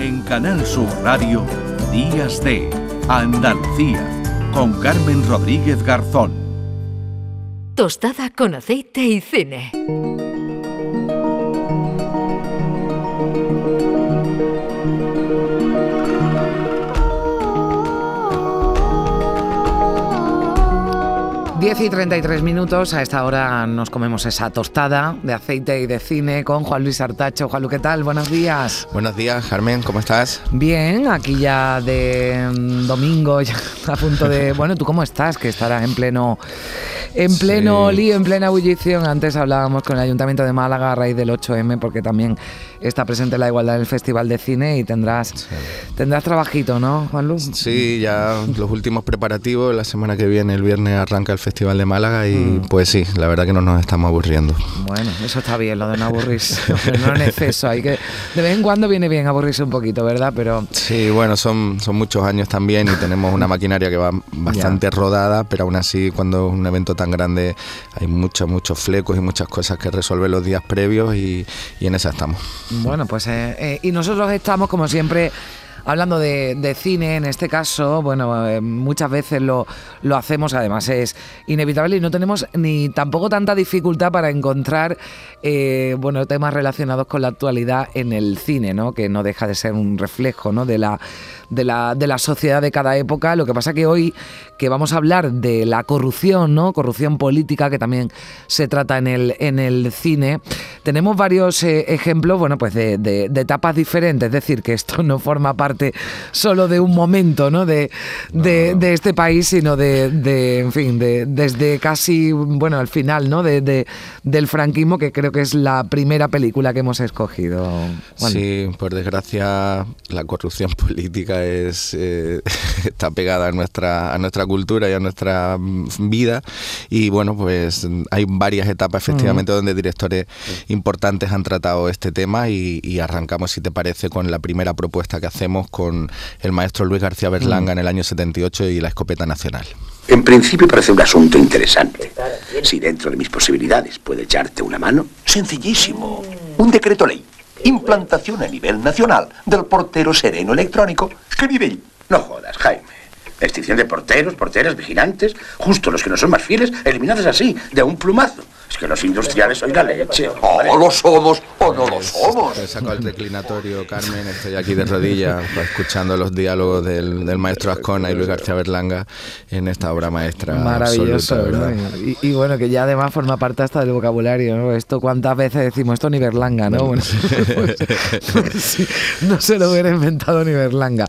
En Canal Sur Radio, Días de Andalucía, con Carmen Rodríguez Garzón. Tostada con aceite y cine. 10 y 33 minutos, a esta hora nos comemos esa tostada de aceite y de cine con Juan Luis Artacho. Juan Luis, ¿qué tal? Buenos días. Buenos días, Carmen, ¿cómo estás? Bien, aquí ya de mm, domingo, ya a punto de... Bueno, ¿tú cómo estás? Que estarás en pleno en pleno lío, en plena ebullición. Antes hablábamos con el Ayuntamiento de Málaga a raíz del 8M, porque también está presente la igualdad en el Festival de Cine y tendrás, tendrás trabajito, ¿no, Juan Luz? Sí, ya los últimos preparativos. La semana que viene, el viernes, arranca el Festival de Málaga y mm. pues sí, la verdad que no nos estamos aburriendo. Bueno, eso está bien, lo de no aburrirse, no en exceso. Hay que, de vez en cuando viene bien aburrirse un poquito, ¿verdad? Pero Sí, bueno, son, son muchos años también y tenemos una maquinaria que va bastante rodada, pero aún así cuando es un evento tan grande hay muchos, muchos flecos y muchas cosas que resolver los días previos y, en esa estamos. Bueno, pues eh, eh, y nosotros estamos como siempre hablando de, cine, en este caso, bueno, eh, muchas veces lo, lo, hacemos, además es inevitable y no tenemos ni tampoco tanta dificultad para encontrar, bueno, temas relacionados con la actualidad en el cine, ¿no? Que no deja de ser un reflejo, ¿no? De la de la, de la sociedad de cada época. Lo que pasa que hoy que vamos a hablar de la corrupción, ¿no? Corrupción política, que también se trata en el, en el cine. Tenemos varios eh, ejemplos, bueno, pues de, de, etapas diferentes. Es decir, que esto no forma parte solo de un momento, ¿no? De, de, este país, sino de, en fin, de, desde casi, bueno, al final, ¿no? De, del franquismo, que creo que es la primera película que hemos escogido. Sí, por desgracia, la corrupción política es, eh, está pegada a nuestra, a nuestra cultura y a nuestra vida. Y bueno, pues hay varias etapas efectivamente donde directores importantes han tratado este tema y, arrancamos, si te parece, con la primera propuesta que hacemos con el maestro Luis García Berlanga en el año 78 y la escopeta nacional. En principio parece un asunto interesante. Si dentro de mis posibilidades puede echarte una mano. Sencillísimo. Un decreto ley implantación a nivel nacional del portero sereno electrónico que vive No jodas, Jaime. Extinción de porteros, porteras, vigilantes, justo los que no son más fieles, eliminados así, de un plumazo. Es que los industriales son la leche. O lo somos no lo somos. He sacado el declinatorio, Carmen. Estoy aquí de rodillas pues, escuchando los diálogos del, maestro Ascona y Luis García Berlanga en esta obra maestra. Maravilloso, y, bueno, que ya además forma parte hasta del vocabulario, ¿no? Esto cuántas veces decimos esto ni Berlanga, ¿no? Bueno, pues, no se lo hubiera inventado ni Berlanga.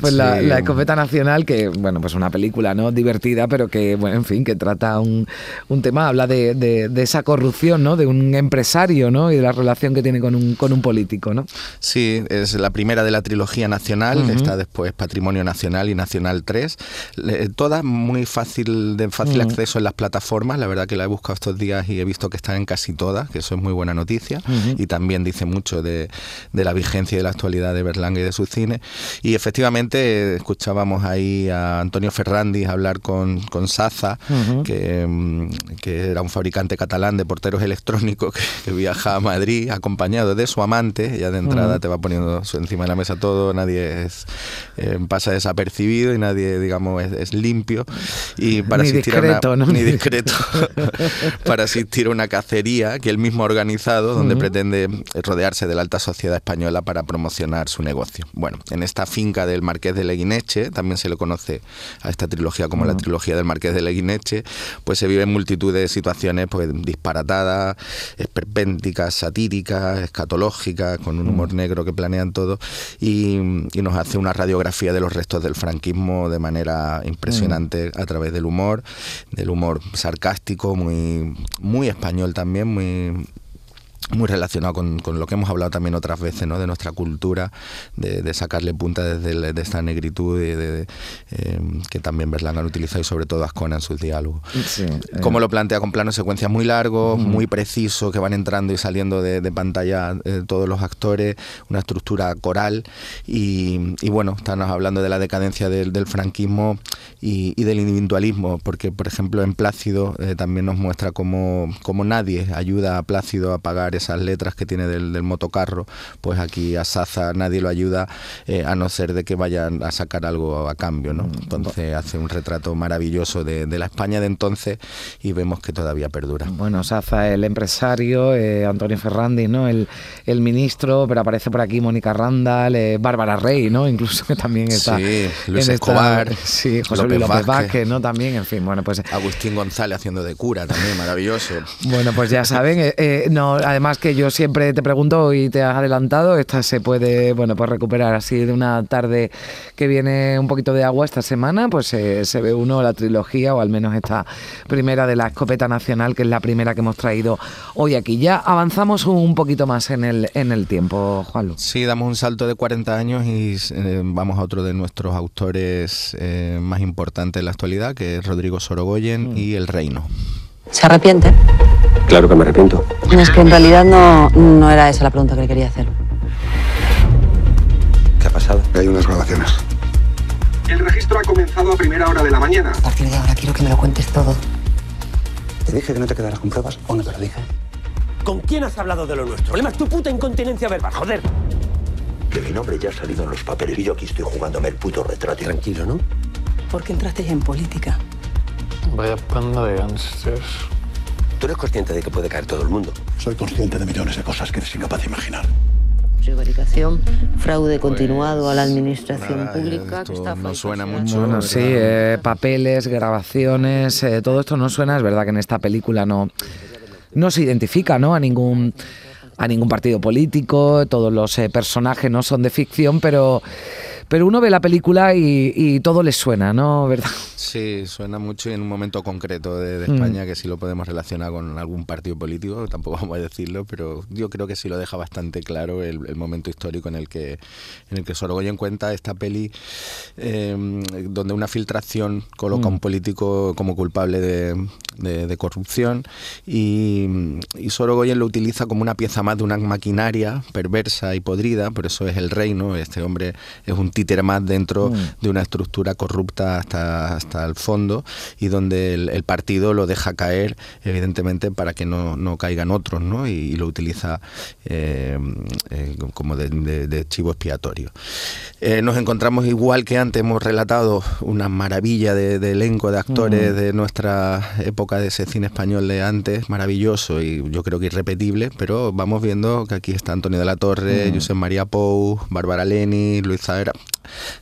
Pues la, escopeta nacional, que bueno, pues una película, ¿no? Divertida, pero que, bueno, en fin, que trata un, un tema, habla de esa corrupción, ¿no? De un empresario, ¿no? Y de la relación que tiene con un, con un político, ¿no? Sí, es la primera de la trilogía nacional, está después Patrimonio Nacional y Nacional 3, todas muy fácil, de fácil acceso en las plataformas, la verdad que la he buscado estos días y he visto que están en casi todas, que eso es muy buena noticia, y también dice mucho de, de, la vigencia y de la actualidad de Berlanga y de su cine. Y efectivamente escuchábamos ahí a Antonio Ferrandis hablar con, con Saza, que, mm, que era un fabricante catalán de porteros electrónicos que, viaja a Madrid acompañado de su amante. Ya de entrada te va poniendo encima de la mesa todo, nadie es, eh, pasa desapercibido y nadie, digamos, es, limpio. Y para ni asistir discreto, a una, Ni discreto. para asistir a una cacería que él mismo ha organizado, donde pretende rodearse de la alta sociedad española para promocionar su negocio. Bueno, en esta finca del Marqués de Leguineche, también se le conoce a esta trilogía como la trilogía del Marqués de Leguineche, pues se viven multitud de situaciones pues, disparatadas, esperpénticas, satíricas, escatológicas, con un humor mm. negro que planean todo, y, nos hace una radiografía de los restos del franquismo de manera impresionante mm. a través del humor, del humor sarcástico, muy, muy español también, muy muy relacionado con, con, lo que hemos hablado también otras veces, ¿no? de nuestra cultura, de, sacarle punta desde de esta negritud y de, eh, que también Berlanga han utilizado y sobre todo Ascona en sus diálogos. Sí, eh. Como lo plantea con planos secuencias muy largos, muy precisos, que van entrando y saliendo de, pantalla eh, todos los actores, una estructura coral y, y bueno, estamos hablando de la decadencia del, del franquismo y, y, del individualismo, porque por ejemplo en Plácido también nos muestra cómo, cómo nadie ayuda a Plácido a pagar esas letras que tiene del, del motocarro, pues aquí a Saza nadie lo ayuda eh, a no ser de que vayan a sacar algo a cambio, ¿no? Mm, Entonces hace un retrato maravilloso de, de la España de entonces y vemos que todavía perdura. Bueno, Saza, el empresario, eh, Antonio Ferrandi, ¿no? El, el ministro, pero aparece por aquí Mónica Randall, eh, Bárbara Rey, ¿no? Incluso que también está. Sí, Luis en esta- Escobar, sí, José Luis López Vázquez, Vázquez. ¿no? También, en fin, bueno, pues. Agustín González haciendo de cura también, maravilloso. Bueno, pues ya saben, eh, no, además que yo siempre te pregunto y te has adelantado, esta se puede, bueno, pues recuperar así de una tarde que viene un poquito de agua esta semana, pues eh, se ve uno la trilogía o al menos esta primera de la escopeta nacional, que es la primera que hemos traído hoy aquí. Ya avanzamos un poquito más en el, en el tiempo, Juanlu. Sí, damos un salto de 40 años y eh, vamos a otro de nuestros autores eh, más importantes en la actualidad, que es Rodrigo Sorogoyen y El Reino. ¿Se arrepiente? Claro que me arrepiento. Es que en realidad no, no era esa la pregunta que le quería hacer. ¿Qué ha pasado? Hay unas grabaciones. El registro ha comenzado a primera hora de la mañana. A partir de ahora quiero que me lo cuentes todo. ¿Te dije que no te quedaras con pruebas o no te lo dije? ¿Con quién has hablado de lo nuestro? El problema es tu puta incontinencia verbal, joder. Que mi nombre ya ha salido en los papeles y yo aquí estoy jugándome el puto retrato. Tranquilo, ¿no? ¿Por qué entrasteis en política? Vaya panda de gángsters. Tú eres consciente de que puede caer todo el mundo. Soy consciente de millones de cosas que eres incapaz de imaginar. Prevaricación, fraude continuado a la administración Nada, pública. esto que está no suena mucho. Bueno, sí, eh, papeles, grabaciones, eh, todo esto no suena. Es verdad que en esta película no, no se identifica ¿no? a ningún a ningún partido político, todos los eh, personajes no son de ficción, pero, pero uno ve la película y, y todo le suena, ¿no? ¿Verdad? Sí, suena mucho y en un momento concreto de, de Mm. España que sí lo podemos relacionar con algún partido político, tampoco vamos a decirlo, pero yo creo que sí lo deja bastante claro el, el momento histórico en el que en el que Sorogoyen cuenta esta peli eh, donde una filtración coloca a Mm. un político como culpable de, de- de corrupción y, y Sorogoyen lo utiliza como una pieza más de una maquinaria perversa y podrida, por eso es el reino, este hombre es un títere más dentro Mm. de una estructura corrupta hasta, hasta el fondo y donde el, el partido lo deja caer, evidentemente, para que no, no caigan otros, ¿no? Y, y lo utiliza eh, eh, como de, de- de chivo expiatorio. Eh, nos encontramos igual que antes, hemos relatado una maravilla de, de elenco de actores Mm. de nuestra época de ese cine español de antes, maravilloso y yo creo que irrepetible, pero vamos viendo que aquí está Antonio de la Torre, Mm. Josep María Pou, Bárbara Leni, Luis Zaera.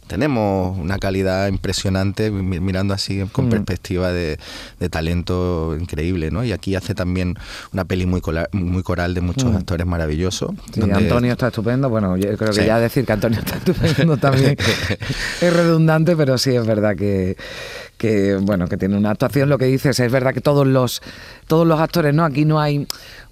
Tenemos una calidad impresionante mi- mirando así con Mm. perspectiva de, de talento increíble, ¿no? Y aquí hace también una peli muy, cola- muy coral de muchos Mm. actores maravillosos. Sí, donde- Antonio está estupendo. Bueno, yo creo que Sí. ya decir que Antonio está estupendo también es redundante, pero sí es verdad que, que bueno que tiene una actuación. Lo que dices es verdad que todos los todos los actores, no, aquí no hay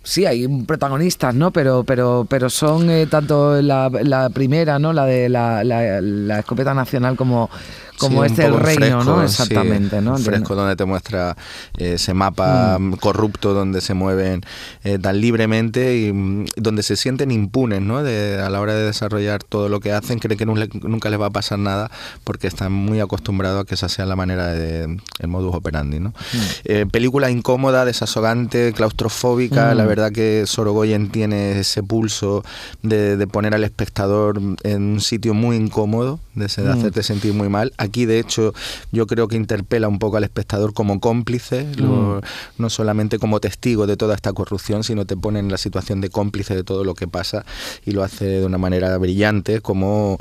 sí hay protagonistas, no, pero pero pero son eh, tanto la, la primera, no, la de la, la- la escopeta nacional como como Sí, este el reino, fresco, ¿no? sí, Exactamente, ¿no? fresco donde te muestra eh, ese mapa Mm. corrupto donde se mueven eh, tan libremente y mm, donde se sienten impunes, ¿no? De- a la hora de desarrollar todo lo que hacen, creen que nunca les va a pasar nada porque están muy acostumbrados a que esa sea la manera de el modus operandi, ¿no? Mm. Eh, película incómoda, desasogante, claustrofóbica. Mm. La verdad que Sorogoyen tiene ese pulso de, de poner al espectador en un sitio muy incómodo, de, Mm. hacerte sentir muy mal. Aquí, de hecho, yo creo que interpela un poco al espectador como cómplice, lo- no solamente como testigo de toda esta corrupción, sino te pone en la situación de cómplice de todo lo que pasa y lo hace de una manera brillante, como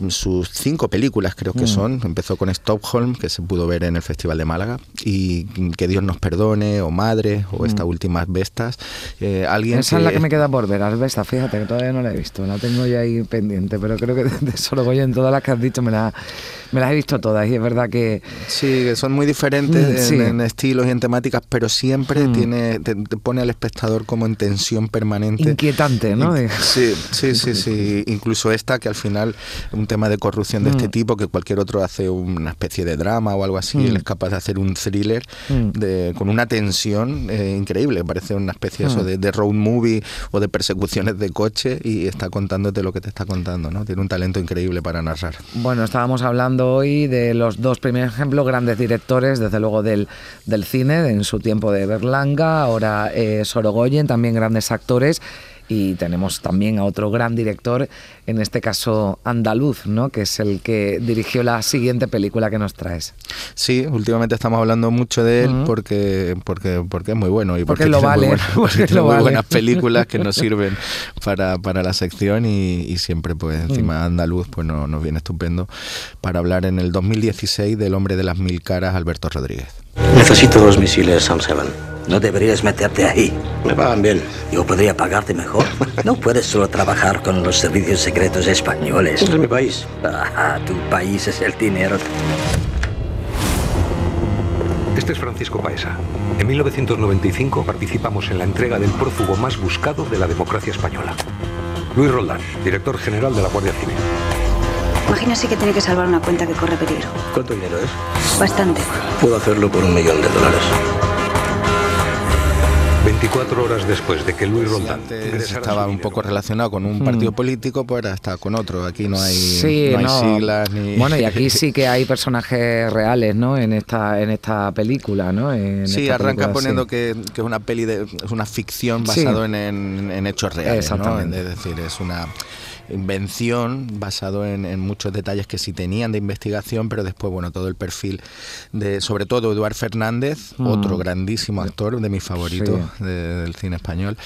en sus cinco películas creo que Mm. son. Empezó con Stockholm, que se pudo ver en el Festival de Málaga, y Que Dios nos perdone, o Madre, o esta Mm. última Vestas. Eh, alguien Esa es la que me queda por ver, Alvesta, fíjate que todavía no la he visto, la tengo ya ahí pendiente, pero creo que de, Sorogoyen todas las que has dicho me, la- me las he visto todas y es verdad que... Sí, que son muy diferentes Mm, en, sí. en estilos y en temáticas, pero siempre Mm. tiene, te, te pone al espectador como en tensión permanente. Inquietante, ¿no? In- Sí, sí, sí, sí. Incluso esta, que al final un tema de corrupción de este Mm. tipo que cualquier otro hace una especie de drama o algo así. Mm. Él es capaz de hacer un thriller Mm. de, con una tensión eh, increíble. Parece una especie eso de, de road movie o de persecuciones de coche y está contándote lo que te está contando. ¿no? Tiene un talento increíble para narrar. Bueno, estábamos hablando hoy de los dos primeros ejemplos, grandes directores, desde luego del, del cine, en su tiempo de Berlanga, ahora eh, Sorogoyen, también grandes actores. Y tenemos también a otro gran director, en este caso andaluz, ¿no? que es el que dirigió la siguiente película que nos traes. Sí, últimamente estamos hablando mucho de él porque, porque, porque es muy bueno y Porque porque, lo tiene muy vale, buenas- porque porque tiene lo muy vale. buenas películas que nos sirven para, para la sección y, y siempre pues Mm. encima andaluz pues no- nos viene estupendo para hablar en el 2016 del hombre de las mil caras Alberto Rodríguez. Necesito dos misiles Sam 7. No deberías meterte ahí. Me pagan bien. Yo podría pagarte mejor. No puedes solo trabajar con los servicios secretos españoles. Es mi país. Ah, tu país es el dinero. Este es Francisco Paesa. En 1995 participamos en la entrega del prófugo más buscado de la democracia española. Luis Roldán, director general de la Guardia Civil. Imagínese que tiene que salvar una cuenta que corre peligro. ¿Cuánto dinero es? Bastante. Puedo hacerlo por un millón de dólares. 24 horas después de que Luis ingresara estaba un poco relacionado con un Mm. partido político, pues ahora está con otro. Aquí no hay, Sí, no hay no. siglas ni... Bueno, y aquí sí que hay personajes reales, ¿no? En esta, en esta película, ¿no? En Sí, esta arranca película, poniendo sí. que, que es una peli de es una ficción Sí. basado en, en- en hechos reales, ¿no? Exactamente. Es decir, es una invención basado en, en muchos detalles que sí tenían de investigación, pero después, bueno, todo el perfil de, sobre todo Eduard Fernández, Mm. otro grandísimo actor de mis favoritos Sí. de- del cine español.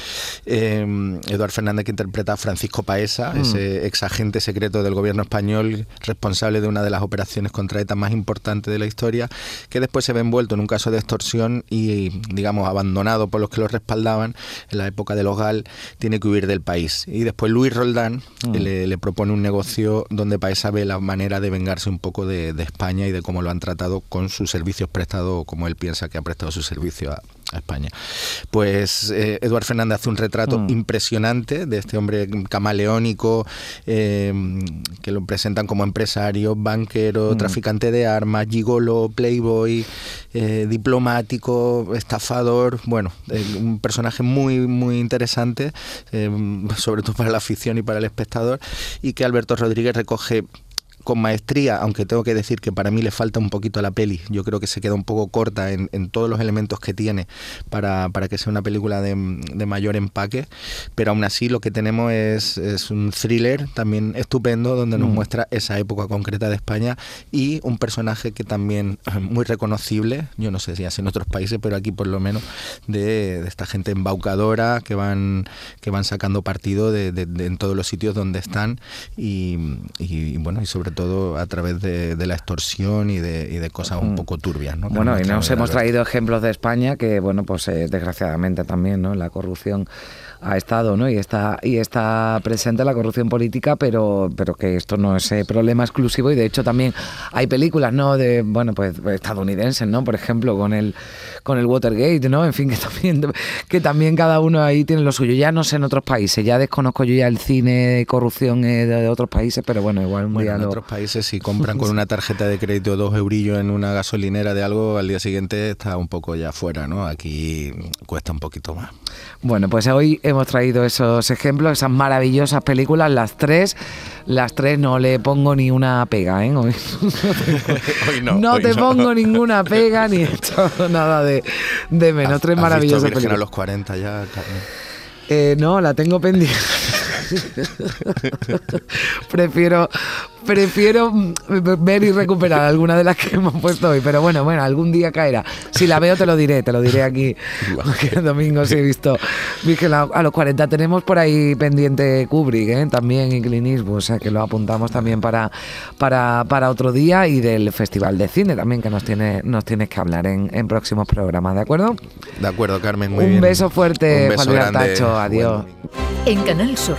Eh, Eduard Fernández que interpreta a Francisco Paesa, Mm. ese ex agente secreto del gobierno español, responsable de una de las operaciones contra ETA más importantes de la historia, que después se ve envuelto en un caso de extorsión y, digamos, abandonado por los que lo respaldaban en la época de los GAL, tiene que huir del país. Y después Luis Roldán Mm. le, le propone un negocio donde Paesa ve la manera de vengarse un poco de, de España y de cómo lo han tratado con sus servicios prestados como él piensa que ha prestado su servicio a, a España. Pues eh, Eduard Fernández hace un retrato Mm. impresionante de este hombre camaleónico eh, que lo presentan como empresario, banquero, Mm. traficante de armas, gigolo, playboy, eh, diplomático, estafador, bueno, eh, un personaje muy muy interesante, sobre todo para la afición y para el espectador, y que Alberto Rodríguez recoge con maestría, aunque tengo que decir que para mí le falta un poquito a la peli. Yo creo que se queda un poco corta en, en todos los elementos que tiene para, para que sea una película de, de mayor empaque, pero aún así lo que tenemos es, es un thriller también estupendo donde nos Mm. muestra esa época concreta de España y un personaje que también muy reconocible, yo no sé si así en otros países, pero aquí por lo menos de, de esta gente embaucadora que van, que van sacando partido de, en todos los sitios donde están y, y, bueno, y sobre todo a través de, de la extorsión y de, y de cosas un Mm. poco turbias. ¿no? Bueno, y nos hemos traído ejemplos de España que, bueno, pues eh, desgraciadamente también, ¿no? La corrupción ha estado, ¿no? Y está, y está presente la corrupción política, pero, pero que esto no es eh, problema exclusivo y de hecho también hay películas, ¿no? De, bueno, pues estadounidenses, ¿no? Por ejemplo, con el, con el Watergate, ¿no? En fin, que también, que también cada uno ahí tiene lo suyo. Ya no sé en otros países, ya desconozco yo ya el cine de corrupción eh, de, otros países, pero bueno, igual un Bueno, día en lo... otros países si compran con una tarjeta de crédito dos eurillos en una gasolinera de algo, al día siguiente está un poco ya fuera, ¿no? Aquí cuesta un poquito más. Bueno, pues hoy hemos traído esos ejemplos, esas maravillosas películas, las tres. Las tres no le pongo ni una pega, ¿eh? Hoy Hoy no, no hoy te no. pongo ninguna pega ni hecho nada de, de menos. Tres ¿Has visto maravillosas a películas. los 40 ya? Eh, no, la tengo pendiente. prefiero prefiero ver y recuperar alguna de las que hemos puesto hoy, pero bueno, bueno, algún día caerá. Si la veo te lo diré, te lo diré aquí. Porque el domingo sí he visto a los 40. Tenemos por ahí pendiente Kubrick, ¿eh? también y Clint Eastwood, o sea que lo apuntamos también para, para, para otro día y del Festival de Cine también que nos, tiene, nos tienes que hablar en, en próximos programas, ¿de acuerdo? De acuerdo, Carmen, muy Un bien. beso fuerte, Un beso Juan. Artacho, adiós. En Canal Sur